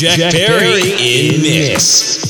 Jack Perry in mix. une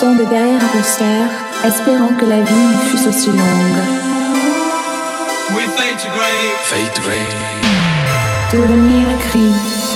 tombe derrière un concert, espérant que la vie fût aussi longue. We fade to grey. Fade to grey. Devenir.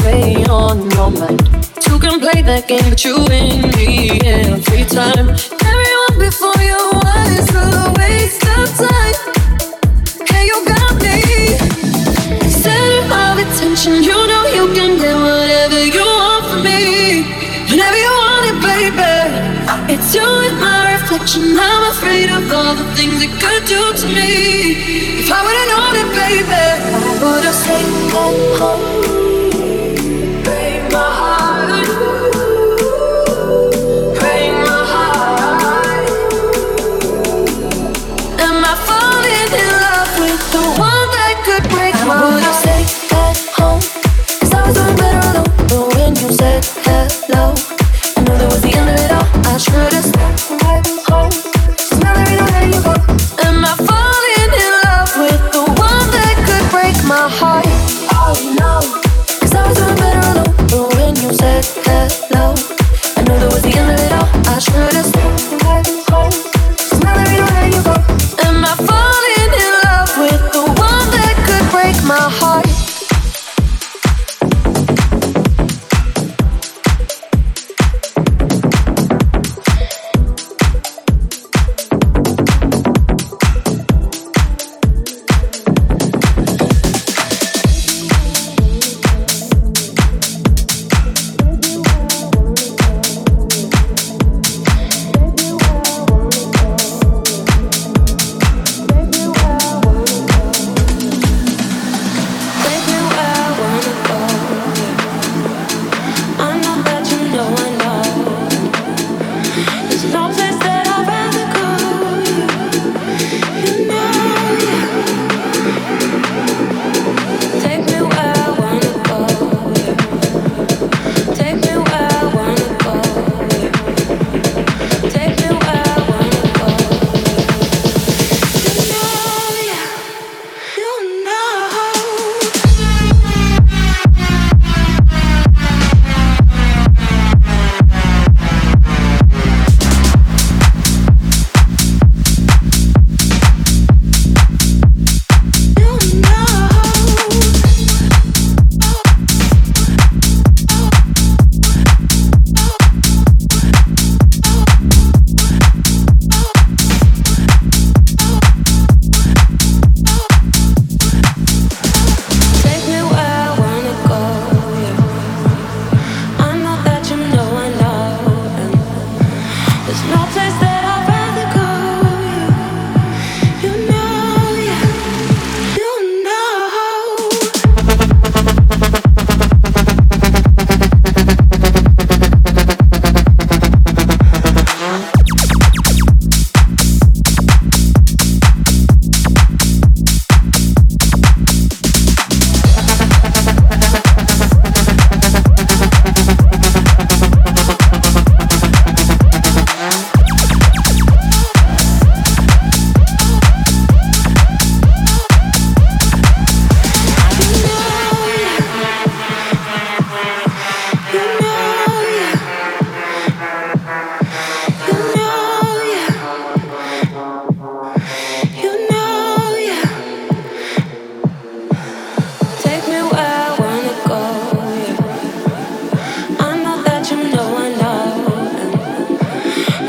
play on your mind. Two can play that game, but you win me every time. Everyone before you was a waste of time. Hey, you got me. Center of attention, you know you can get whatever you want from me. Whenever you want it, baby. It's you and my reflection. I'm afraid of all the things it could do to me. If I would've known it, baby, I would've stayed at home.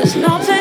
There's nothing.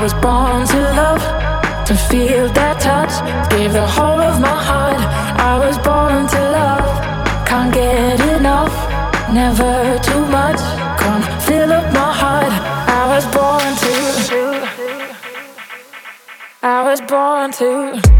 Was born to love, to feel that touch, give the whole of my heart. I was born to love, can't get enough, never too much. Come fill up my heart. I was born to. I was born to.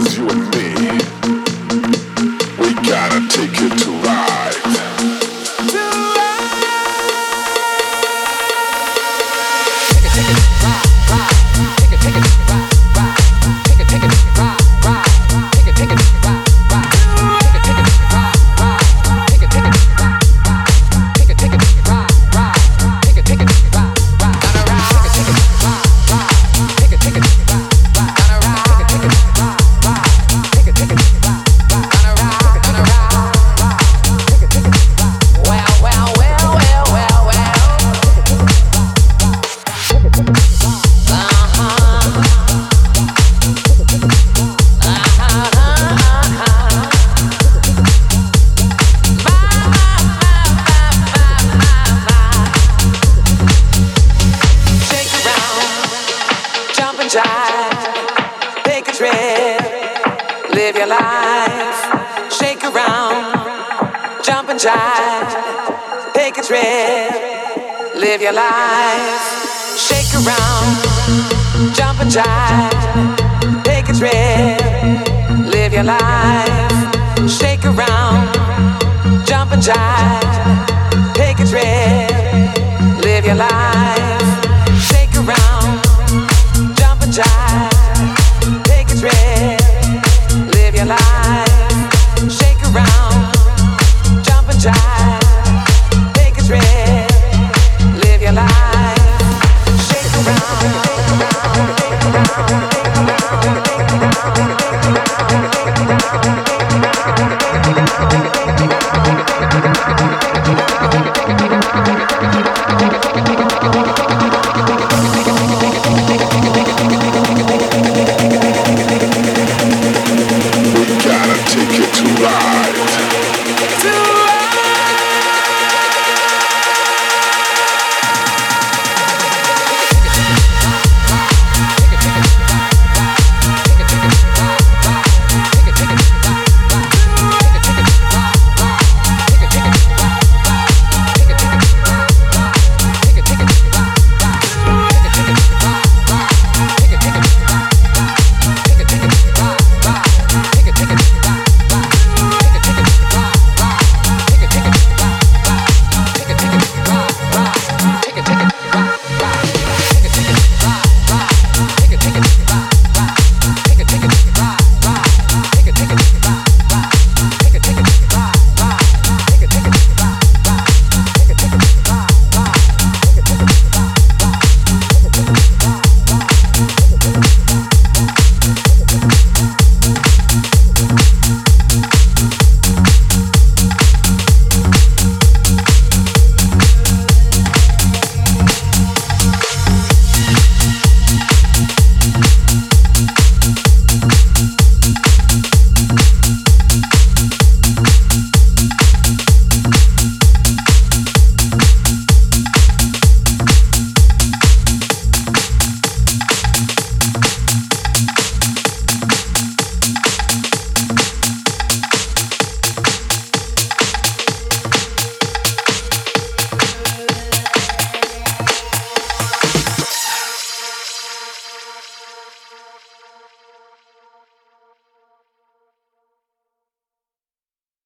Jive, gotta take it to life.